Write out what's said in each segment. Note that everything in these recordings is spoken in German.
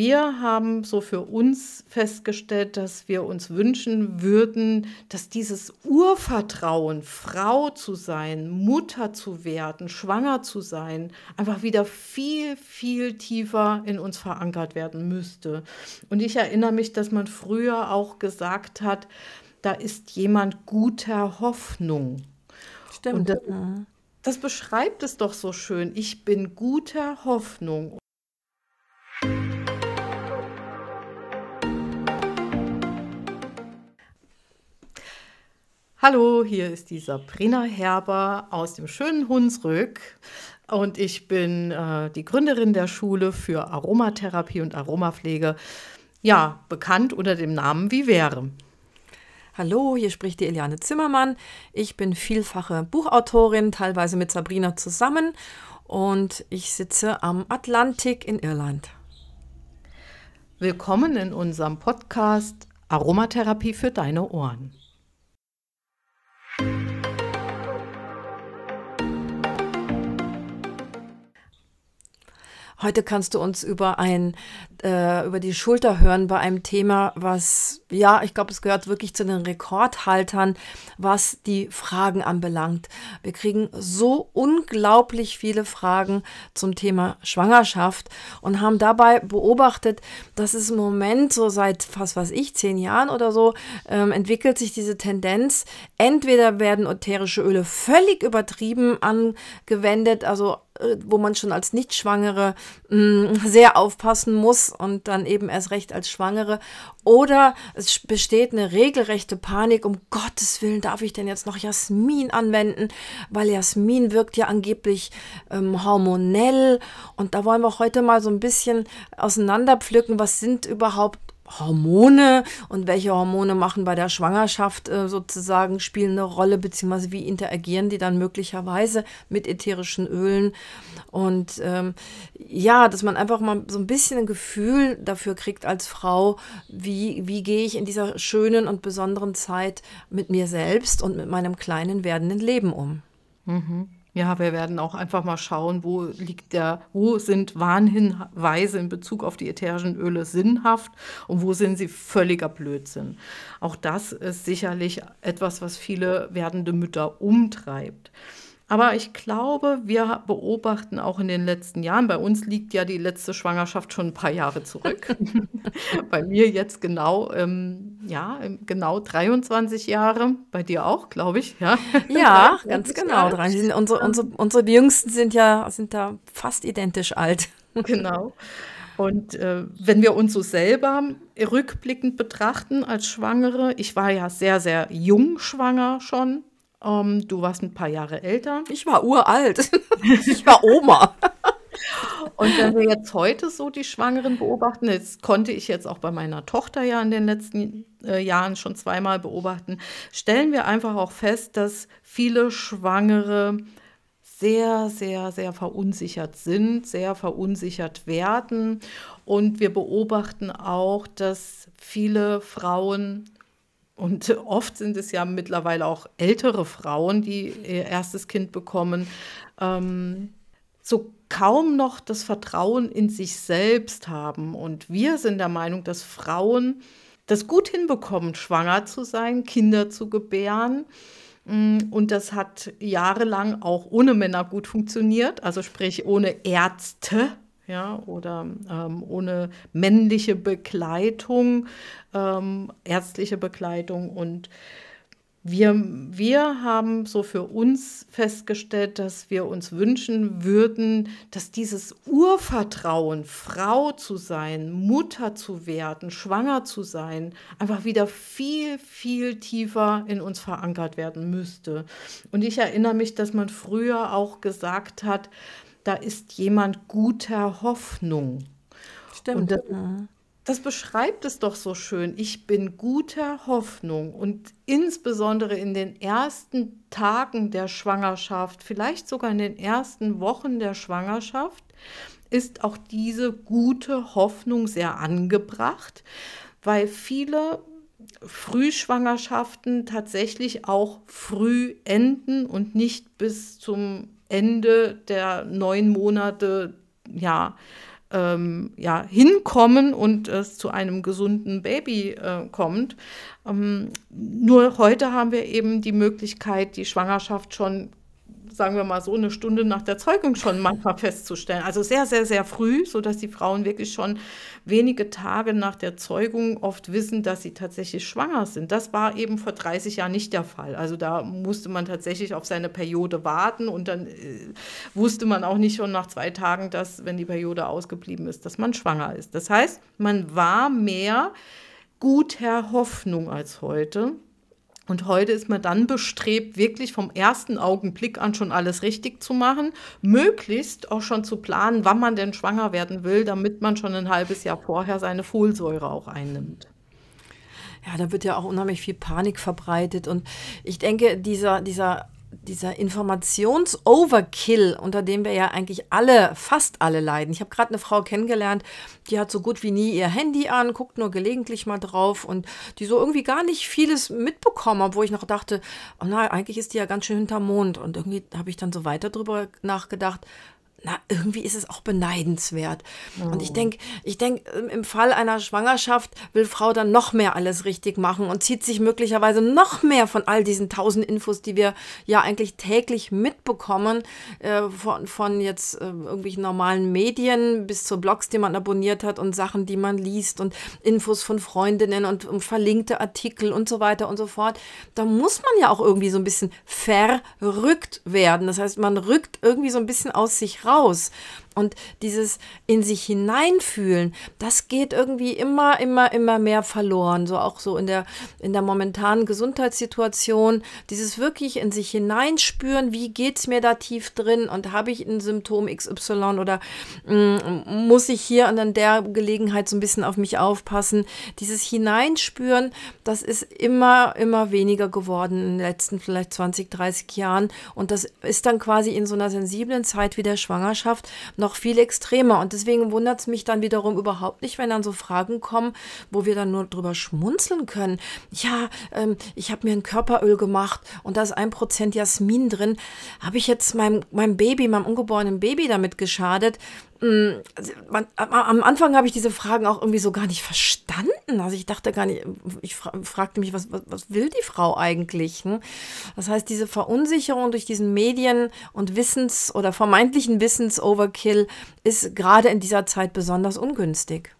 wir haben so für uns festgestellt, dass wir uns wünschen würden, dass dieses Urvertrauen, Frau zu sein, Mutter zu werden, schwanger zu sein, einfach wieder viel, viel tiefer in uns verankert werden müsste. Und ich erinnere mich, dass man früher auch gesagt hat, da ist jemand guter Hoffnung. Stimmt. Und das, das beschreibt es doch so schön. Ich bin guter Hoffnung. Hallo, hier ist die Sabrina Herber aus dem schönen Hunsrück und ich bin äh, die Gründerin der Schule für Aromatherapie und Aromapflege, ja, bekannt unter dem Namen Vivere. Hallo, hier spricht die Eliane Zimmermann. Ich bin vielfache Buchautorin, teilweise mit Sabrina zusammen und ich sitze am Atlantik in Irland. Willkommen in unserem Podcast Aromatherapie für deine Ohren. Heute kannst du uns über ein äh, über die Schulter hören bei einem Thema, was ja, ich glaube, es gehört wirklich zu den Rekordhaltern, was die Fragen anbelangt. Wir kriegen so unglaublich viele Fragen zum Thema Schwangerschaft und haben dabei beobachtet, dass es im Moment so seit fast was ich zehn Jahren oder so ähm, entwickelt sich diese Tendenz. Entweder werden ätherische Öle völlig übertrieben angewendet, also wo man schon als Nichtschwangere mh, mm, sehr aufpassen muss und dann eben erst recht als Schwangere. Oder es besteht eine regelrechte Panik, um Gottes Willen darf ich denn jetzt noch Jasmin anwenden, weil Jasmin wirkt ja angeblich ähm, hormonell. Und da wollen wir heute mal so ein bisschen auseinanderpflücken, was sind überhaupt Hormone und welche Hormone machen bei der Schwangerschaft äh, sozusagen spielen eine Rolle, beziehungsweise wie interagieren die dann möglicherweise mit ätherischen Ölen. Und ähm, ja, dass man einfach mal so ein bisschen ein Gefühl dafür kriegt als Frau, wie, wie gehe ich in dieser schönen und besonderen Zeit mit mir selbst und mit meinem kleinen werdenden Leben um. Mhm. Ja, wir werden auch einfach mal schauen, wo liegt der, wo sind Warnhinweise in Bezug auf die ätherischen Öle sinnhaft und wo sind sie völliger Blödsinn. Auch das ist sicherlich etwas, was viele werdende Mütter umtreibt. Aber ich glaube, wir beobachten auch in den letzten Jahren, bei uns liegt ja die letzte Schwangerschaft schon ein paar Jahre zurück. bei mir jetzt genau, ähm, ja, genau 23 Jahre. Bei dir auch, glaube ich. Ja, ja ganz genau. Unsere, unsere, unsere Jüngsten sind ja sind da fast identisch alt. genau. Und äh, wenn wir uns so selber rückblickend betrachten als Schwangere, ich war ja sehr, sehr jung schwanger schon, ähm, du warst ein paar Jahre älter. Ich war uralt. ich war Oma. Und wenn wir jetzt heute so die Schwangeren beobachten, das konnte ich jetzt auch bei meiner Tochter ja in den letzten äh, Jahren schon zweimal beobachten, stellen wir einfach auch fest, dass viele Schwangere sehr, sehr, sehr verunsichert sind, sehr verunsichert werden. Und wir beobachten auch, dass viele Frauen und oft sind es ja mittlerweile auch ältere Frauen, die ihr erstes Kind bekommen, ähm, so kaum noch das Vertrauen in sich selbst haben. Und wir sind der Meinung, dass Frauen das gut hinbekommen, schwanger zu sein, Kinder zu gebären. Mm, und das hat jahrelang auch ohne Männer gut funktioniert, also sprich ohne Ärzte ja, oder ähm, ohne männliche Begleitung, ähm, ärztliche Begleitung. Und wir, wir haben so für uns festgestellt, dass wir uns wünschen würden, dass dieses Urvertrauen, Frau zu sein, Mutter zu werden, schwanger zu sein, einfach wieder viel, viel tiefer in uns verankert werden müsste. Und ich erinnere mich, dass man früher auch gesagt hat, da ist jemand guter Hoffnung. Stimmt. Und das, das beschreibt es doch so schön. Ich bin guter Hoffnung und insbesondere in den ersten Tagen der Schwangerschaft, vielleicht sogar in den ersten Wochen der Schwangerschaft, ist auch diese gute Hoffnung sehr angebracht, weil viele Frühschwangerschaften tatsächlich auch früh enden und nicht bis zum Ende der neun Monate ja, ähm, ja, hinkommen und es zu einem gesunden Baby äh, kommt. Ähm, nur heute haben wir eben die Möglichkeit, die Schwangerschaft schon sagen wir mal so, eine Stunde nach der Zeugung schon manchmal festzustellen. Also sehr, sehr, sehr früh, sodass die Frauen wirklich schon wenige Tage nach der Zeugung oft wissen, dass sie tatsächlich schwanger sind. Das war eben vor 30 Jahren nicht der Fall. Also da musste man tatsächlich auf seine Periode warten und dann äh, wusste man auch nicht schon nach zwei Tagen, dass, wenn die Periode ausgeblieben ist, dass man schwanger ist. Das heißt, man war mehr guter Hoffnung als heute. Und heute ist man dann bestrebt, wirklich vom ersten Augenblick an schon alles richtig zu machen, möglichst auch schon zu planen, wann man denn schwanger werden will, damit man schon ein halbes Jahr vorher seine Folsäure auch einnimmt. Ja, da wird ja auch unheimlich viel Panik verbreitet. Und ich denke, dieser, dieser dieser Informations-Overkill, unter dem wir ja eigentlich alle, fast alle leiden. Ich habe gerade eine Frau kennengelernt, die hat so gut wie nie ihr Handy an, guckt nur gelegentlich mal drauf und die so irgendwie gar nicht vieles mitbekommen, obwohl ich noch dachte, oh nein, eigentlich ist die ja ganz schön hinterm Mond. Und irgendwie habe ich dann so weiter drüber nachgedacht, na, irgendwie ist es auch beneidenswert. Oh. Und ich oh. denke, ich denke, im Fall einer Schwangerschaft will Frau dann noch mehr alles richtig machen und zieht sich möglicherweise noch mehr von all diesen tausend Infos, die wir ja eigentlich täglich mitbekommen, äh, von, von jetzt äh, irgendwelchen normalen Medien bis zu Blogs, die man abonniert hat und Sachen, die man liest und Infos von Freundinnen und, und verlinkte Artikel und so weiter und so fort. Da muss man ja auch irgendwie so ein bisschen verrückt werden. Das heißt, man rückt irgendwie so ein bisschen aus sich raus raus. Und dieses in sich hineinfühlen, das geht irgendwie immer, immer, immer mehr verloren. So auch so in der, in der momentanen Gesundheitssituation. Dieses wirklich in sich hineinspüren, wie geht es mir da tief drin und habe ich ein Symptom XY oder mm, muss ich hier an der Gelegenheit so ein bisschen auf mich aufpassen. Dieses Hineinspüren, das ist immer, immer weniger geworden in den letzten vielleicht 20, 30 Jahren. Und das ist dann quasi in so einer sensiblen Zeit wie der Schwangerschaft noch viel extremer. Und deswegen wundert es mich dann wiederum überhaupt nicht, wenn dann so Fragen kommen, wo wir dann nur drüber schmunzeln können. Ja, ähm, ich habe mir ein Körperöl gemacht und da ist ein Prozent Jasmin drin. Habe ich jetzt meinem, meinem Baby, meinem ungeborenen Baby damit geschadet? Mm, am Anfang habe ich diese Fragen auch irgendwie so gar nicht verstanden. Also ich dachte gar nicht, ich fra fragte mich, was, was, was, will die Frau eigentlich? Hm? Das heißt, diese Verunsicherung durch diesen Medien- und Wissens- oder vermeintlichen Wissens-Overkill ist gerade in dieser Zeit besonders ungünstig.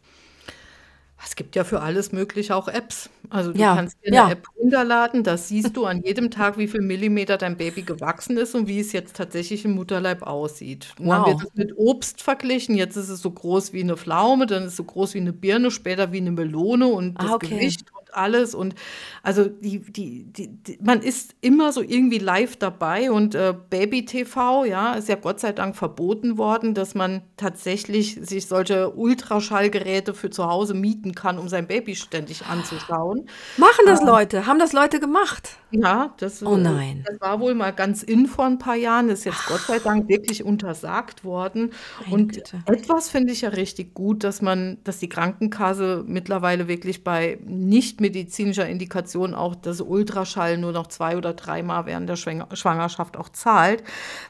Es gibt ja für alles Mögliche auch Apps. Also du Ja, kannst dir eine ja. App runterladen, da siehst du an jedem Tag, wie viel Millimeter dein Baby gewachsen ist und wie es jetzt tatsächlich im Mutterleib aussieht. Und dann wird Wow. es mit Obst verglichen. Jetzt ist es so groß wie eine Pflaume, dann ist es so groß wie eine Birne, später wie eine Melone und Ah, das okay. Gewicht alles. Und also die, die, die, die, man ist immer so irgendwie live dabei und äh, Baby-TV, ja, ist ja Gott sei Dank verboten worden, dass man tatsächlich sich solche Ultraschallgeräte für zu Hause mieten kann, um sein Baby ständig anzuschauen. Machen das Leute? Haben das Leute gemacht? Ja, das, Oh äh, nein. das war wohl mal ganz in vor ein paar Jahren, ist jetzt Gott sei Dank wirklich untersagt worden. Meine Und Güte. etwas finde ich ja richtig gut, dass man, dass die Krankenkasse mittlerweile wirklich bei nicht medizinischer Indikation auch das Ultraschall nur noch zwei oder dreimal während der Schwang- Schwangerschaft auch zahlt.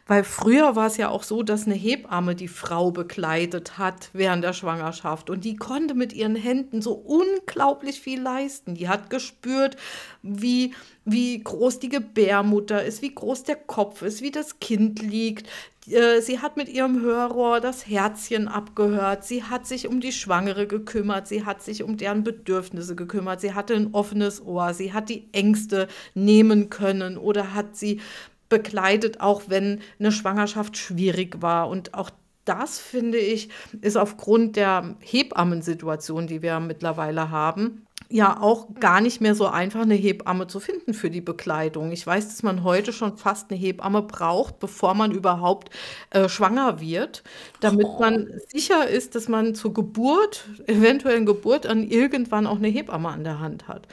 Weil früher war es ja auch so, dass eine Hebamme die Frau begleitet hat während der Schwangerschaft und die konnte mit ihren Händen so unglaublich viel leisten. Die hat gespürt, wie, wie groß die Gebärmutter ist, wie groß der Kopf ist, wie das Kind liegt. Äh, Sie hat mit ihrem Hörrohr das Herzchen abgehört. Sie hat sich um die Schwangere gekümmert. Sie hat sich um deren Bedürfnisse gekümmert. Sie hatte ein offenes Ohr. Sie hat die Ängste nehmen können oder hat sie begleitet, auch wenn eine Schwangerschaft schwierig war. Und auch das, finde ich, ist aufgrund der Hebammensituation, die wir mittlerweile haben, ja auch gar nicht mehr so einfach, eine Hebamme zu finden für die Bekleidung. Ich weiß, dass man heute schon fast eine Hebamme braucht, bevor man überhaupt äh, schwanger wird, damit man sicher ist, dass man zur Geburt, eventuellen Geburt, an irgendwann auch eine Hebamme an der Hand hat.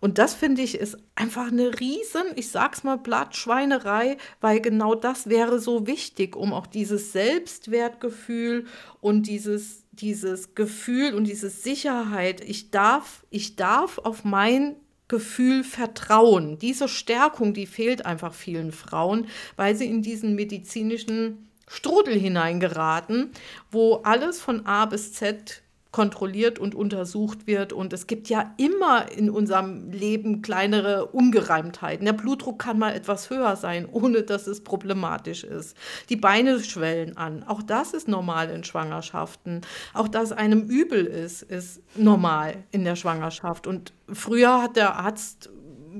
Und das finde ich ist einfach eine riesen, ich sag's mal, Blattschweinerei, weil genau das wäre so wichtig, um auch dieses Selbstwertgefühl und dieses, dieses Gefühl und diese Sicherheit, ich darf, ich darf auf mein Gefühl vertrauen. Diese Stärkung, die fehlt einfach vielen Frauen, weil sie in diesen medizinischen Strudel hineingeraten, wo alles von A bis Z kontrolliert und untersucht wird. Und es gibt ja immer in unserem Leben kleinere Ungereimtheiten. Der Blutdruck kann mal etwas höher sein, ohne dass es problematisch ist. Die Beine schwellen an. Auch das ist normal in Schwangerschaften. Auch dass einem übel ist, ist normal in der Schwangerschaft. Und früher hat der Arzt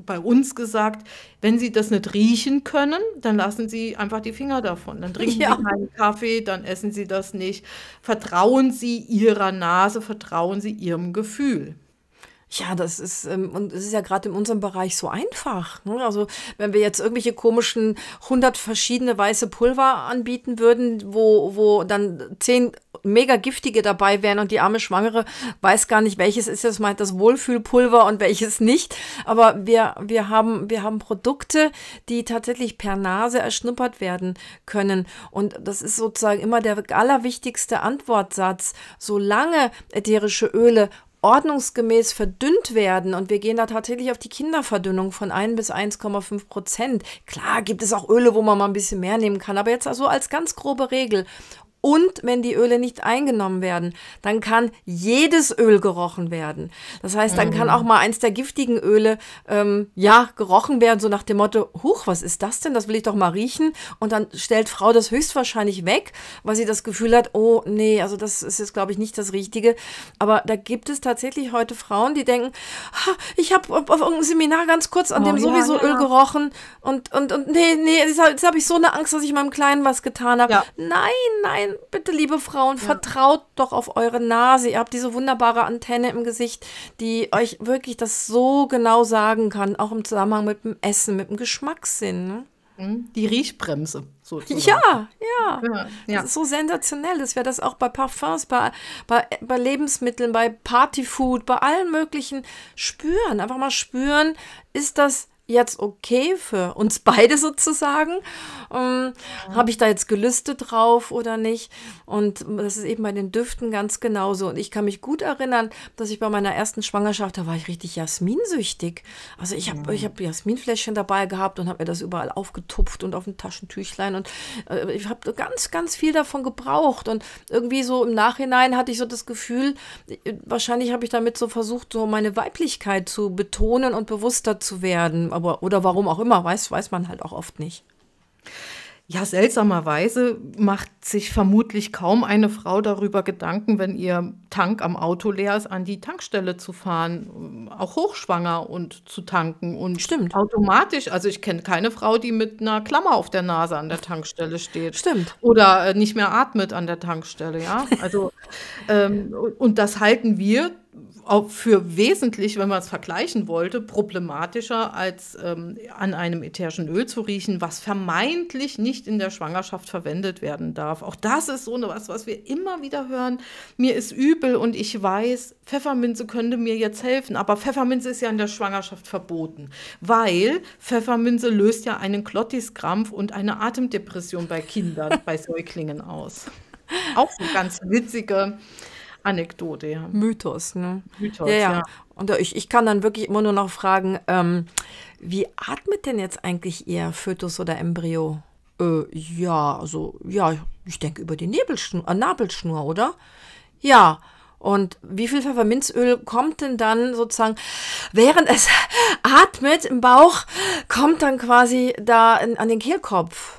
bei uns gesagt, wenn Sie das nicht riechen können, dann lassen Sie einfach die Finger davon. Dann trinken ja. Sie keinen Kaffee, dann essen Sie das nicht. Vertrauen Sie Ihrer Nase, vertrauen Sie Ihrem Gefühl. Ja, das ist, ähm, und es ist ja gerade in unserem Bereich so einfach. Ne? Also, wenn wir jetzt irgendwelche komischen 100 verschiedene weiße Pulver anbieten würden, wo, wo dann zehn mega giftige dabei wären und die arme Schwangere weiß gar nicht, welches ist jetzt mal das Wohlfühlpulver und welches nicht. Aber wir, wir, haben, wir haben Produkte, die tatsächlich per Nase erschnuppert werden können. Und das ist sozusagen immer der allerwichtigste Antwortsatz. Solange ätherische Öle ordnungsgemäß verdünnt werden und wir gehen da tatsächlich auf die Kinderverdünnung von 1 bis 1,5 Prozent. Klar gibt es auch Öle, wo man mal ein bisschen mehr nehmen kann, aber jetzt also als ganz grobe Regel. Und wenn die Öle nicht eingenommen werden, dann kann jedes Öl gerochen werden. Das heißt, dann kann mhm. auch mal eins der giftigen Öle, ähm, ja, gerochen werden, so nach dem Motto, huch, was ist das denn? Das will ich doch mal riechen. Und dann stellt Frau das höchstwahrscheinlich weg, weil sie das Gefühl hat, oh, nee, also das ist jetzt, glaube ich, nicht das Richtige. Aber da gibt es tatsächlich heute Frauen, die denken, ich habe auf irgendeinem Seminar ganz kurz an oh, dem sowieso ja, ja. Öl gerochen und, und, und nee, nee, jetzt, habe ich so eine Angst, dass ich meinem Kleinen was getan habe. Ja. Nein, nein, bitte, liebe Frauen, ja. vertraut doch auf eure Nase. Ihr habt diese wunderbare Antenne im Gesicht, die euch wirklich das so genau sagen kann, auch im Zusammenhang mit dem Essen, mit dem Geschmackssinn. Ne? Mhm. Die Riechbremse. Sozusagen. Ja, ja, ja, ja. Das ist so sensationell. Das wäre das auch bei Parfums, bei, bei, bei Lebensmitteln, bei Partyfood, bei allen möglichen spüren. Einfach mal spüren, ist das jetzt okay für uns beide sozusagen? Ähm, ja. Habe ich da jetzt Gelüste drauf oder nicht? Und das ist eben bei den Düften ganz genauso. Und ich kann mich gut erinnern, dass ich bei meiner ersten Schwangerschaft, da war ich richtig Jasminsüchtig. Also ich habe ja. hab Jasminfläschchen dabei gehabt und habe mir das überall aufgetupft und auf ein Taschentüchlein. Und äh, ich habe ganz, ganz viel davon gebraucht. Und irgendwie so im Nachhinein hatte ich so das Gefühl, äh, wahrscheinlich habe ich damit so versucht, so meine Weiblichkeit zu betonen und bewusster zu werden aber oder warum auch immer, weiß, weiß man halt auch oft nicht. Ja, seltsamerweise macht sich vermutlich kaum eine Frau darüber Gedanken, wenn ihr Tank am Auto leer ist, an die Tankstelle zu fahren, auch hochschwanger und zu tanken und Stimmt. automatisch. Also ich kenne keine Frau, die mit einer Klammer auf der Nase an der Tankstelle steht. Stimmt. Oder äh, nicht mehr atmet an der Tankstelle, ja. Also ähm, und das halten wir für wesentlich, wenn man es vergleichen wollte, problematischer als ähm, an einem ätherischen Öl zu riechen, was vermeintlich nicht in der Schwangerschaft verwendet werden darf. Auch das ist so was, was wir immer wieder hören. Mir ist übel und ich weiß, Pfefferminze könnte mir jetzt helfen, aber Pfefferminze ist ja in der Schwangerschaft verboten, weil Pfefferminze löst ja einen Klottiskrampf und eine Atemdepression bei Kindern, bei Säuglingen aus. Auch so ganz witzige Anekdote, ja. Mythos, ne? Mythos, ja. ja. ja. Und ich, ich kann dann wirklich immer nur noch fragen, ähm, wie atmet denn jetzt eigentlich Ihr Fötus oder Embryo? Äh, ja, also, ja, ich denke über die Nebelschnur, äh, Nabelschnur, oder? Ja. Und wie viel Pfefferminzöl kommt denn dann sozusagen, während es atmet im Bauch, kommt dann quasi da in, an den Kehlkopf?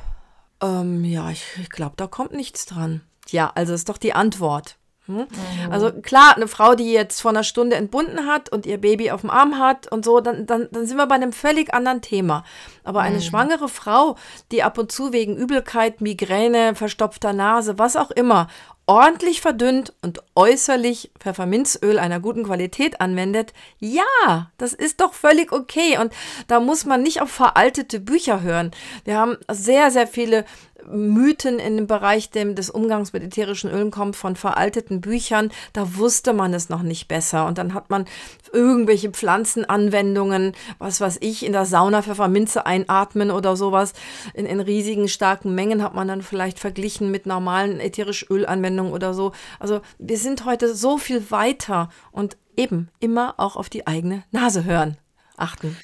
Ähm, ja, ich, ich glaube, da kommt nichts dran. Ja, also ist doch die Antwort. Hm? Mhm. Also klar, eine Frau, die jetzt vor einer Stunde entbunden hat und ihr Baby auf dem Arm hat und so, dann, dann, dann sind wir bei einem völlig anderen Thema. Aber eine mhm. schwangere Frau, die ab und zu wegen Übelkeit, Migräne, verstopfter Nase, was auch immer, ordentlich verdünnt und äußerlich Pfefferminzöl einer guten Qualität anwendet, ja, das ist doch völlig okay. Und da muss man nicht auf veraltete Bücher hören. Wir haben sehr, sehr viele Mythen in dem Bereich dem, des Umgangs mit ätherischen Ölen kommt von veralteten Büchern. Da wusste man es noch nicht besser. Und dann hat man irgendwelche Pflanzenanwendungen, was weiß ich, in der Sauna Pfefferminze einatmen oder sowas. In, in riesigen, starken Mengen hat man dann vielleicht verglichen mit normalen ätherisch Ölanwendungen oder so. Also wir sind heute so viel weiter und eben immer auch auf die eigene Nase hören, achten.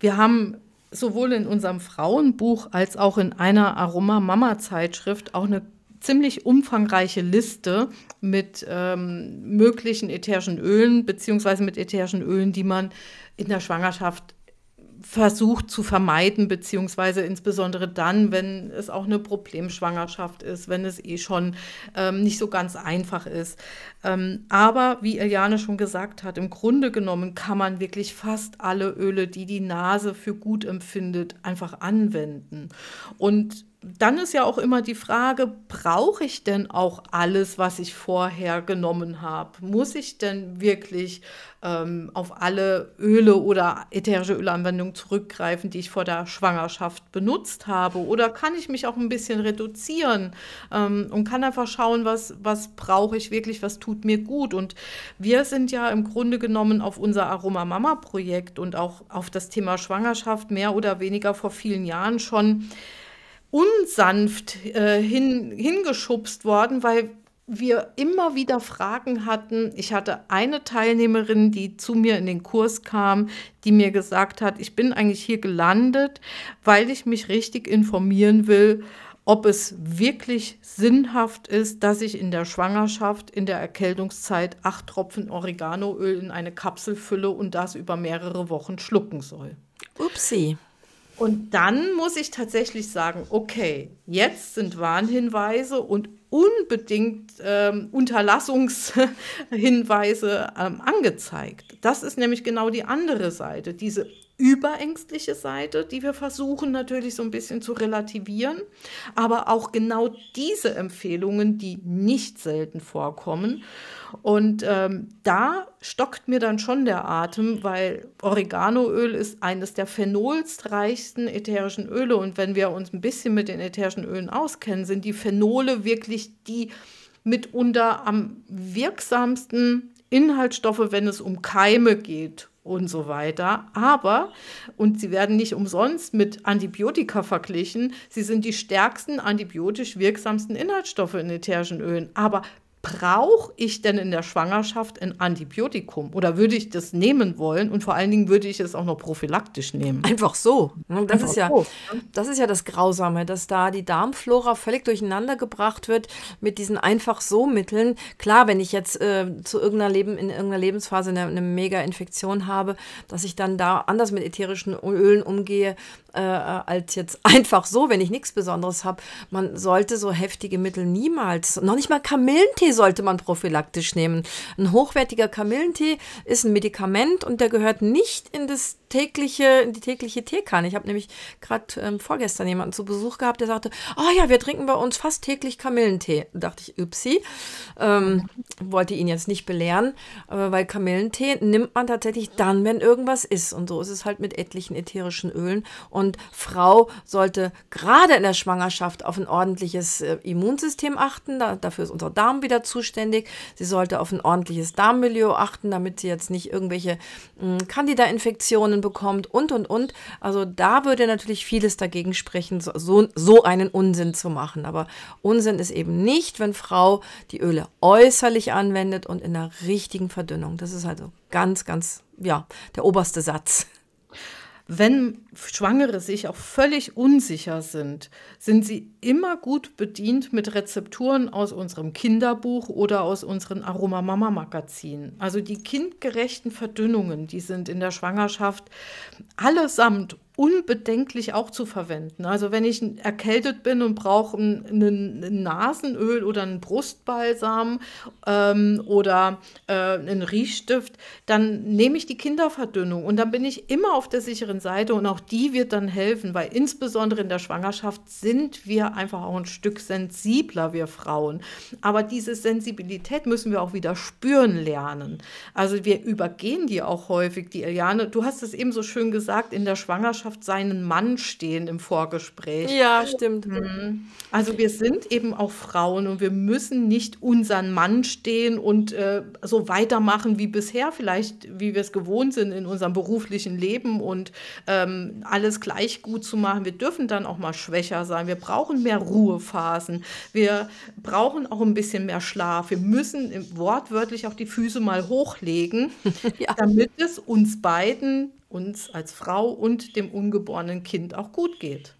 Wir haben sowohl in unserem Frauenbuch als auch in einer Aroma-Mama-Zeitschrift auch eine ziemlich umfangreiche Liste mit ähm, möglichen ätherischen Ölen beziehungsweise mit ätherischen Ölen, die man in der Schwangerschaft versucht zu vermeiden, beziehungsweise insbesondere dann, wenn es auch eine Problemschwangerschaft ist, wenn es eh schon ähm, nicht so ganz einfach ist. Ähm, aber wie Eliane schon gesagt hat, im Grunde genommen kann man wirklich fast alle Öle, die die Nase für gut empfindet, einfach anwenden. Und dann ist ja auch immer die Frage, brauche ich denn auch alles, was ich vorher genommen habe? Muss ich denn wirklich ähm, auf alle Öle oder ätherische Ölanwendungen zurückgreifen, die ich vor der Schwangerschaft benutzt habe? Oder kann ich mich auch ein bisschen reduzieren ähm, und kann einfach schauen, was, was brauche ich wirklich, was tut mir gut? Und wir sind ja im Grunde genommen auf unser Aroma Mama Projekt und auch auf das Thema Schwangerschaft mehr oder weniger vor vielen Jahren schon unsanft äh, hin, hingeschubst worden, weil wir immer wieder Fragen hatten. Ich hatte eine Teilnehmerin, die zu mir in den Kurs kam, die mir gesagt hat, ich bin eigentlich hier gelandet, weil ich mich richtig informieren will, ob es wirklich sinnhaft ist, dass ich in der Schwangerschaft, in der Erkältungszeit acht Tropfen Oreganoöl in eine Kapsel fülle und das über mehrere Wochen schlucken soll. Upsi. Und dann muss ich tatsächlich sagen, okay, jetzt sind Warnhinweise und unbedingt ähm, Unterlassungshinweise ähm, angezeigt. Das ist nämlich genau die andere Seite, diese überängstliche Seite, die wir versuchen natürlich so ein bisschen zu relativieren, aber auch genau diese Empfehlungen, die nicht selten vorkommen. Und ähm, da stockt mir dann schon der Atem, weil Oreganoöl ist eines der phenolstreichsten ätherischen Öle. Und wenn wir uns ein bisschen mit den ätherischen Ölen auskennen, sind die Phenole wirklich die mitunter am wirksamsten Inhaltsstoffe, wenn es um Keime geht und so weiter. Aber, und sie werden nicht umsonst mit Antibiotika verglichen, sie sind die stärksten antibiotisch wirksamsten Inhaltsstoffe in ätherischen Ölen. Aber brauche ich denn in der Schwangerschaft ein Antibiotikum oder würde ich das nehmen wollen und vor allen Dingen würde ich es auch noch prophylaktisch nehmen? Einfach so. Das Einfach ist ja so. das ist ja das Grausame, dass da die Darmflora völlig durcheinander gebracht wird mit diesen einfach so Mitteln. Klar, wenn ich jetzt äh, zu irgendeiner Leben in irgendeiner Lebensphase eine, eine Mega-Infektion habe, dass ich dann da anders mit ätherischen Ölen umgehe äh, als jetzt einfach so, wenn ich nichts Besonderes habe. Man sollte so heftige Mittel niemals, noch nicht mal Kamillentee sollte man prophylaktisch nehmen. Ein hochwertiger Kamillentee ist ein Medikament und der gehört nicht in das tägliche, in die tägliche Teekanne. Ich habe nämlich gerade ähm, vorgestern jemanden zu Besuch gehabt, der sagte, oh ja, wir trinken bei uns fast täglich Kamillentee. Da dachte ich, upsi, ähm, wollte ihn jetzt nicht belehren, äh, weil Kamillentee nimmt man tatsächlich dann, wenn irgendwas ist. Und so ist es halt mit etlichen ätherischen Ölen. Frau sollte gerade in der Schwangerschaft auf ein ordentliches äh, Immunsystem achten. Da, dafür ist unser Darm wieder zuständig. Sie sollte auf ein ordentliches Darmmilieu achten, damit sie jetzt nicht irgendwelche äh, Candida-Infektionen bekommt und, und, und. Also da würde natürlich vieles dagegen sprechen, so, so einen Unsinn zu machen. Aber Unsinn ist eben nicht, wenn Frau die Öle äußerlich anwendet und in der richtigen Verdünnung. Das ist also ganz, ganz, ja, der oberste Satz. Wenn Schwangere sich auch völlig unsicher sind, sind sie immer gut bedient mit Rezepturen aus unserem Kinderbuch oder aus unseren Aroma Mama Magazinen. Also die kindgerechten Verdünnungen, die sind in der Schwangerschaft allesamt unbedenklich auch zu verwenden. Also wenn ich erkältet bin und brauche ein, ein Nasenöl oder einen Brustbalsam ähm, oder äh, einen Riechstift, dann nehme ich die Kinderverdünnung und dann bin ich immer auf der sicheren Seite und auch die wird dann helfen, weil insbesondere in der Schwangerschaft sind wir einfach auch ein Stück sensibler, wir Frauen. Aber diese Sensibilität müssen wir auch wieder spüren lernen. Also wir übergehen die auch häufig, die Eliane. Du hast es eben so schön gesagt, in der Schwangerschaft seinen Mann stehen im Vorgespräch. Ja, stimmt. Mhm. Also wir sind eben auch Frauen und wir müssen nicht unseren Mann stehen und äh, so weitermachen wie bisher, vielleicht wie wir es gewohnt sind in unserem beruflichen Leben und ähm, alles gleich gut zu machen. Wir dürfen dann auch mal schwächer sein. Wir brauchen mehr Ruhephasen. Wir brauchen auch ein bisschen mehr Schlaf. Wir müssen wortwörtlich auch die Füße mal hochlegen, ja. damit es uns beiden uns als Frau und dem ungeborenen Kind auch gut geht.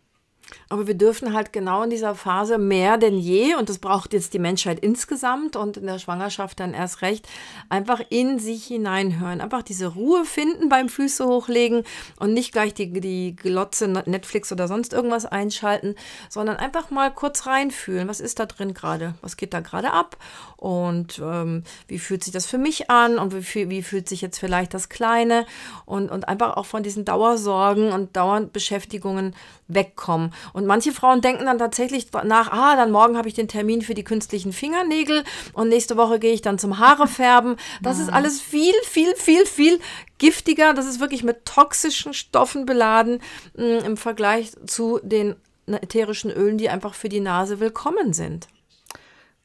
Aber wir dürfen halt genau in dieser Phase mehr denn je, und das braucht jetzt die Menschheit insgesamt und in der Schwangerschaft dann erst recht, einfach in sich hineinhören. Einfach diese Ruhe finden beim Füße hochlegen und nicht gleich die, die Glotze Netflix oder sonst irgendwas einschalten, sondern einfach mal kurz reinfühlen. Was ist da drin gerade? Was geht da gerade ab? Und ähm, wie fühlt sich das für mich an? Und wie, wie fühlt sich jetzt vielleicht das Kleine? Und, und einfach auch von diesen Dauersorgen und Dauerbeschäftigungen wegkommen. Manche Frauen denken dann tatsächlich nach, ah, dann morgen habe ich den Termin für die künstlichen Fingernägel und nächste Woche gehe ich dann zum Haare färben. Das ist alles viel, viel, viel, viel giftiger. Das ist wirklich mit toxischen Stoffen beladen mh, mm, im Vergleich zu den ätherischen Ölen, die einfach für die Nase willkommen sind.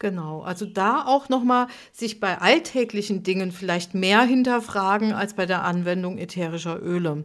Genau, also da auch nochmal sich bei alltäglichen Dingen vielleicht mehr hinterfragen als bei der Anwendung ätherischer Öle.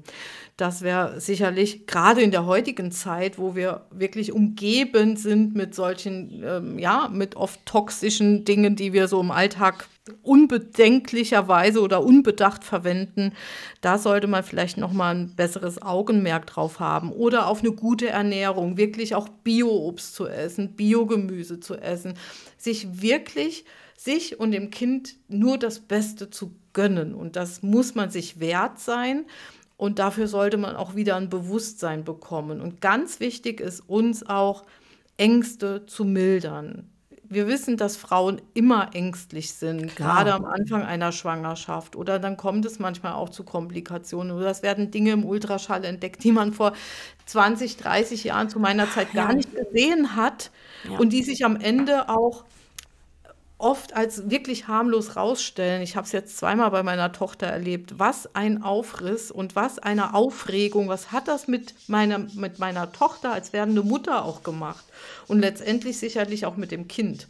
Das wäre sicherlich gerade in der heutigen Zeit, wo wir wirklich umgeben sind mit solchen, ähm, ja, mit oft toxischen Dingen, die wir so im Alltag unbedenklicherweise oder unbedacht verwenden, da sollte man vielleicht noch mal ein besseres Augenmerk drauf haben oder auf eine gute Ernährung, wirklich auch Bio-Obst zu essen, Biogemüse zu essen, sich wirklich sich und dem Kind nur das Beste zu gönnen und das muss man sich wert sein. Und dafür sollte man auch wieder ein Bewusstsein bekommen. Und ganz wichtig ist uns auch, Ängste zu mildern. Wir wissen, dass Frauen immer ängstlich sind, Klar. gerade am Anfang einer Schwangerschaft. Oder dann kommt es manchmal auch zu Komplikationen. Oder es werden Dinge im Ultraschall entdeckt, die man vor 20, 30 Jahren zu meiner Zeit gar nicht gesehen hat ja. und die sich am Ende auch oft als wirklich harmlos rausstellen. Ich habe es jetzt zweimal bei meiner Tochter erlebt. Was ein Aufriss und was eine Aufregung. Was hat das mit meiner, mit meiner Tochter als werdende Mutter auch gemacht? Und letztendlich sicherlich auch mit dem Kind.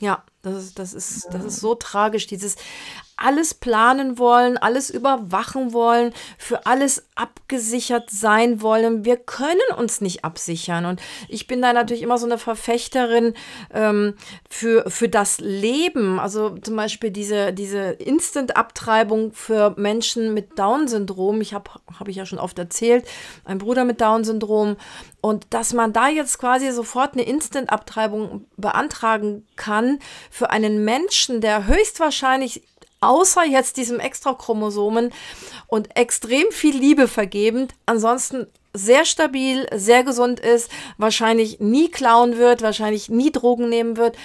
Ja, das ist, das ist, das ist so tragisch, dieses alles planen wollen, alles überwachen wollen, für alles abgesichert sein wollen. Wir können uns nicht absichern. Und ich bin da natürlich immer so eine Verfechterin ähm, für, für das Leben. Also zum Beispiel diese, diese Instant-Abtreibung für Menschen mit Down-Syndrom. Ich habe, habe ich ja schon oft erzählt, ein Bruder mit Down-Syndrom. Und dass man da jetzt quasi sofort eine Instant-Abtreibung beantragen kann für einen Menschen, der höchstwahrscheinlich außer jetzt diesem Extrachromosomen und extrem viel Liebe vergebend, ansonsten sehr stabil, sehr gesund ist, wahrscheinlich nie klauen wird, wahrscheinlich nie Drogen nehmen wird.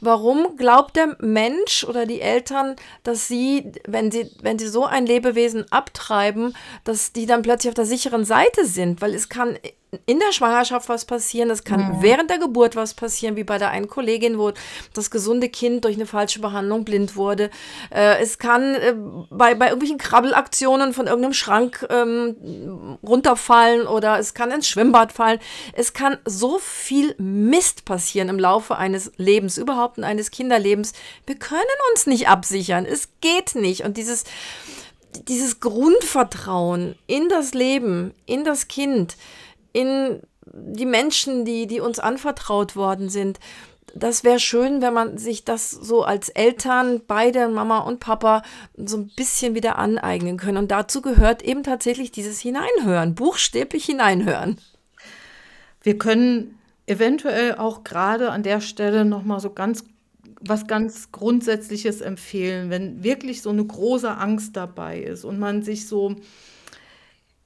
Warum glaubt der Mensch oder die Eltern, dass sie, wenn sie, wenn sie so ein Lebewesen abtreiben, dass die dann plötzlich auf der sicheren Seite sind? Weil es kann in der Schwangerschaft was passieren, es kann mhm. während der Geburt was passieren, wie bei der einen Kollegin, wo das gesunde Kind durch eine falsche Behandlung blind wurde. Äh, es kann äh, bei, bei irgendwelchen Krabbelaktionen von irgendeinem Schrank ähm, runterfallen oder es kann ins Schwimmbad fallen. Es kann so viel Mist passieren im Laufe eines Lebens, überhaupt eines Kinderlebens. Wir können uns nicht absichern. Es geht nicht. Und dieses dieses Grundvertrauen in das Leben, in das Kind, in die Menschen, die, die uns anvertraut worden sind. Das wäre schön, wenn man sich das so als Eltern, beide Mama und Papa, so ein bisschen wieder aneignen können. Und dazu gehört eben tatsächlich dieses Hineinhören, buchstäblich hineinhören. Wir können eventuell auch gerade an der Stelle nochmal so ganz was ganz Grundsätzliches empfehlen, wenn wirklich so eine große Angst dabei ist und man sich so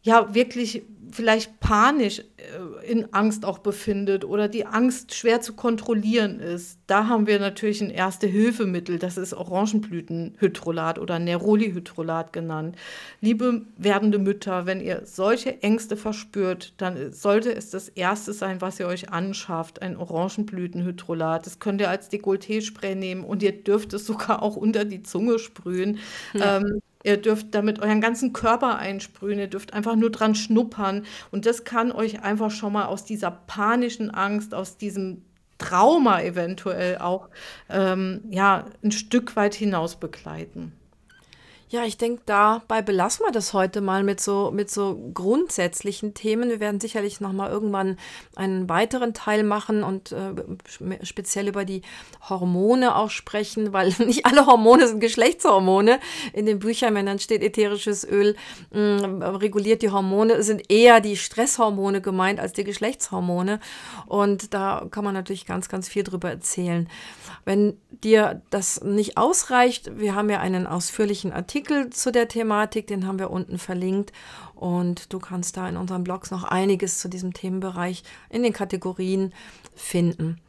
ja wirklich vielleicht panisch äh, in Angst auch befindet oder die Angst schwer zu kontrollieren ist, da haben wir natürlich ein Erste-Hilfemittel, das ist Orangenblütenhydrolat oder Neroli-Hydrolat genannt. Liebe werdende Mütter, wenn ihr solche Ängste verspürt, dann sollte es das Erste sein, was ihr euch anschafft, ein Orangenblütenhydrolat. Das könnt ihr als Dekolleté-Spray nehmen und ihr dürft es sogar auch unter die Zunge sprühen. Ja. Ähm, Ihr dürft damit euren ganzen Körper einsprühen, ihr dürft einfach nur dran schnuppern. Und das kann euch einfach schon mal aus dieser panischen Angst, aus diesem Trauma eventuell auch, ähm, ja, ein Stück weit hinaus begleiten. Ja, ich denke, dabei belassen wir das heute mal mit so, mit so grundsätzlichen Themen. Wir werden sicherlich noch mal irgendwann einen weiteren Teil machen und äh, speziell über die Hormone auch sprechen, weil nicht alle Hormone sind Geschlechtshormone. In den Büchern, wenn dann steht ätherisches Öl mh, mm, reguliert die Hormone, sind eher die Stresshormone gemeint als die Geschlechtshormone. Und da kann man natürlich ganz, ganz viel drüber erzählen. Wenn dir das nicht ausreicht, wir haben ja einen ausführlichen Artikel zu der Thematik, den haben wir unten verlinkt. Und du kannst da in unseren Blogs noch einiges zu diesem Themenbereich in den Kategorien finden.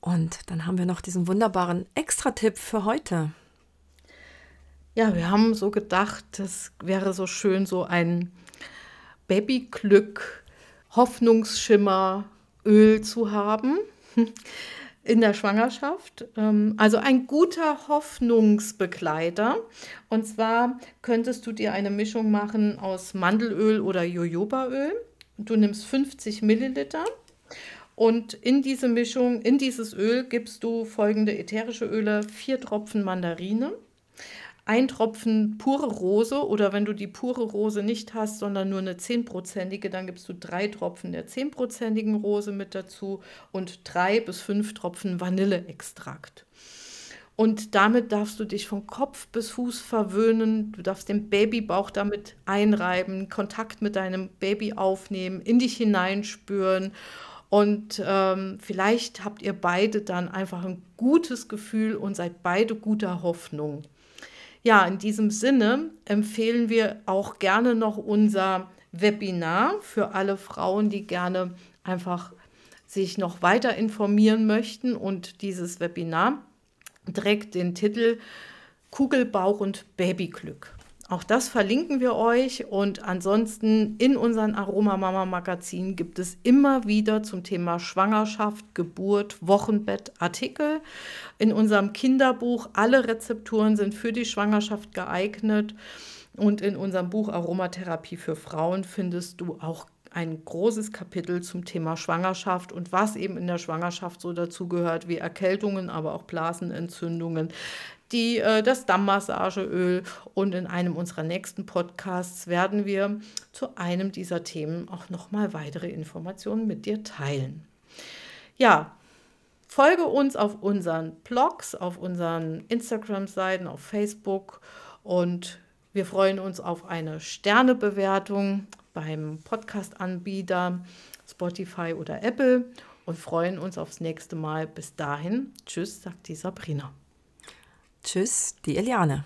Und dann haben wir noch diesen wunderbaren Extra-Tipp für heute. Ja, wir haben so gedacht, das wäre so schön, so ein Babyglück, Hoffnungsschimmer, Öl zu haben in der Schwangerschaft. Ähm, also ein guter Hoffnungsbegleiter. Und zwar könntest du dir eine Mischung machen aus Mandelöl oder Jojobaöl. Du nimmst 50 Milliliter und in diese Mischung, in dieses Öl gibst du folgende ätherische Öle, vier Tropfen Mandarine, ein Tropfen pure Rose oder wenn du die pure Rose nicht hast, sondern nur eine 10%ige, dann gibst du drei Tropfen der 10%igen Rose mit dazu und drei bis fünf Tropfen Vanilleextrakt. Und damit darfst du dich von Kopf bis Fuß verwöhnen. Du darfst den Babybauch damit einreiben, Kontakt mit deinem Baby aufnehmen, in dich hineinspüren. Und ähm, vielleicht habt ihr beide dann einfach ein gutes Gefühl und seid beide guter Hoffnung. Ja, in diesem Sinne empfehlen wir auch gerne noch unser Webinar für alle Frauen, die gerne einfach sich noch weiter informieren möchten. Und dieses Webinar trägt den Titel Kugelbauch und Babyglück. Auch das verlinken wir euch. Und ansonsten in unseren Aroma Mama Magazin gibt es immer wieder zum Thema Schwangerschaft, Geburt, Wochenbett Artikel. In unserem Kinderbuch alle Rezepturen sind für die Schwangerschaft geeignet. Und in unserem Buch Aromatherapie für Frauen findest du auch ein großes Kapitel zum Thema Schwangerschaft und was eben in der Schwangerschaft so dazugehört, wie Erkältungen, aber auch Blasenentzündungen, die, äh, das Dammmassageöl. Und in einem unserer nächsten Podcasts werden wir zu einem dieser Themen auch nochmal weitere Informationen mit dir teilen. Ja, folge uns auf unseren Blogs, auf unseren Instagram-Seiten, auf Facebook und wir freuen uns auf eine Sternebewertung beim Podcast-Anbieter Spotify oder Apple und freuen uns aufs nächste Mal. Bis dahin, tschüss, sagt die Sabrina. Tschüss, die Eliane.